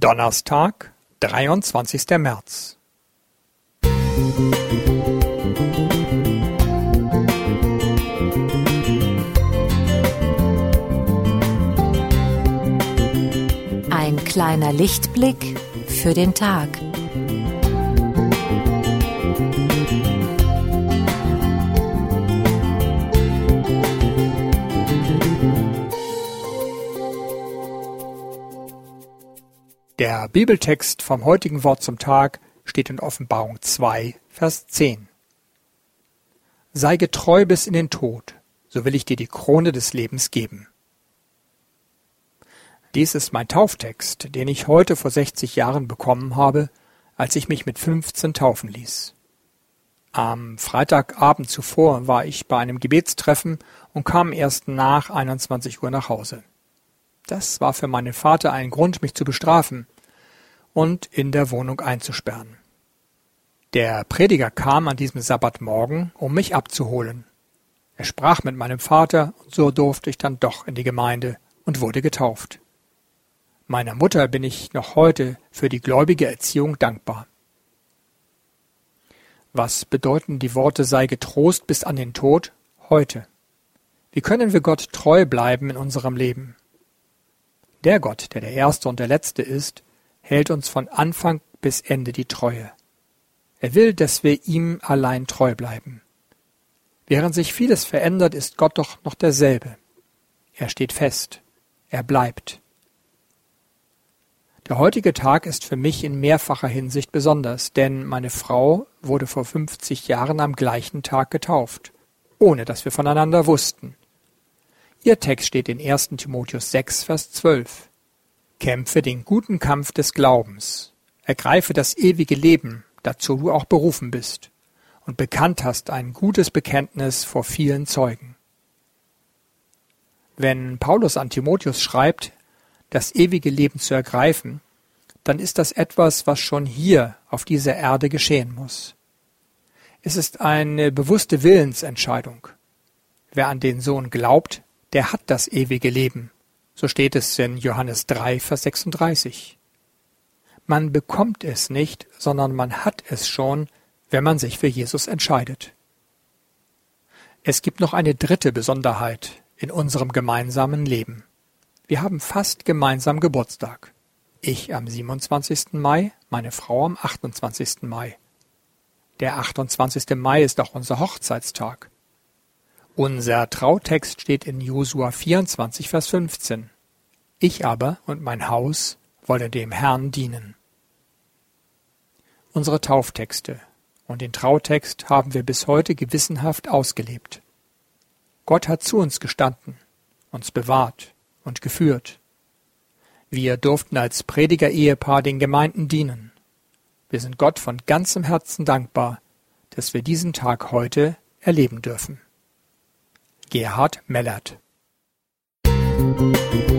Donnerstag, dreiundzwanzigster März. Ein kleiner Lichtblick für den Tag. Der Bibeltext vom heutigen Wort zum Tag steht in Offenbarung 2, Vers 10. Sei getreu bis in den Tod, so will ich dir die Krone des Lebens geben. Dies ist mein Tauftext, den ich heute vor 60 Jahren bekommen habe, als ich mich mit 15 taufen ließ. Am Freitagabend zuvor war ich bei einem Gebetstreffen und kam erst nach 21 Uhr nach Hause. Das war für meinen Vater ein Grund, mich zu bestrafen und in der Wohnung einzusperren. Der Prediger kam an diesem Sabbatmorgen, um mich abzuholen. Er sprach mit meinem Vater, und so durfte ich dann doch in die Gemeinde und wurde getauft. Meiner Mutter bin ich noch heute für die gläubige Erziehung dankbar. Was bedeuten die Worte sei getrost bis an den Tod heute? Wie können wir Gott treu bleiben in unserem Leben? Der Gott, der der Erste und der Letzte ist, hält uns von Anfang bis Ende die Treue. Er will, dass wir ihm allein treu bleiben. Während sich vieles verändert, ist Gott doch noch derselbe. Er steht fest. Er bleibt. Der heutige Tag ist für mich in mehrfacher Hinsicht besonders, denn meine Frau wurde vor 50 Jahren am gleichen Tag getauft, ohne dass wir voneinander wussten. Ihr Text steht in 1. Timotheus 6, Vers 12. Kämpfe den guten Kampf des Glaubens. Ergreife das ewige Leben, dazu du auch berufen bist und bekannt hast ein gutes Bekenntnis vor vielen Zeugen. Wenn Paulus an Timotheus schreibt, das ewige Leben zu ergreifen, dann ist das etwas, was schon hier auf dieser Erde geschehen muss. Es ist eine bewusste Willensentscheidung. Wer an den Sohn glaubt, der hat das ewige Leben. So steht es in Johannes 3, Vers 36. Man bekommt es nicht, sondern man hat es schon, wenn man sich für Jesus entscheidet. Es gibt noch eine dritte Besonderheit in unserem gemeinsamen Leben. Wir haben fast gemeinsam Geburtstag. Ich am 27. Mai, meine Frau am 28. Mai. Der 28. Mai ist auch unser Hochzeitstag. Unser Trautext steht in Josua 24, Vers 15. Ich aber und mein Haus wollen dem Herrn dienen. Unsere Tauftexte und den Trautext haben wir bis heute gewissenhaft ausgelebt. Gott hat zu uns gestanden, uns bewahrt und geführt. Wir durften als Prediger-Ehepaar den Gemeinden dienen. Wir sind Gott von ganzem Herzen dankbar, dass wir diesen Tag heute erleben dürfen. Gerhard Mellert. Musik